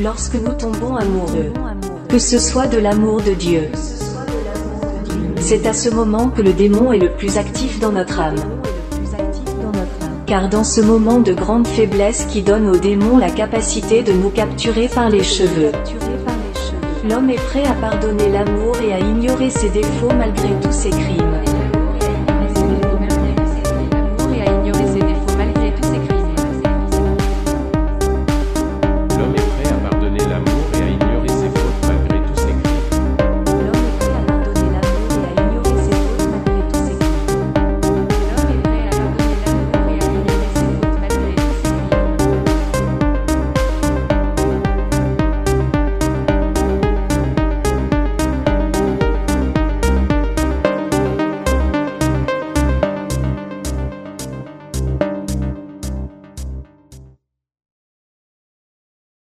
Lorsque nous tombons amoureux, que ce soit de l'amour de Dieu, c'est à ce moment que le démon est le plus actif dans notre âme. Car dans ce moment de grande faiblesse qui donne au démon la capacité de nous capturer par les cheveux, l'homme est prêt à pardonner l'amour et à ignorer ses défauts malgré tous ses crimes.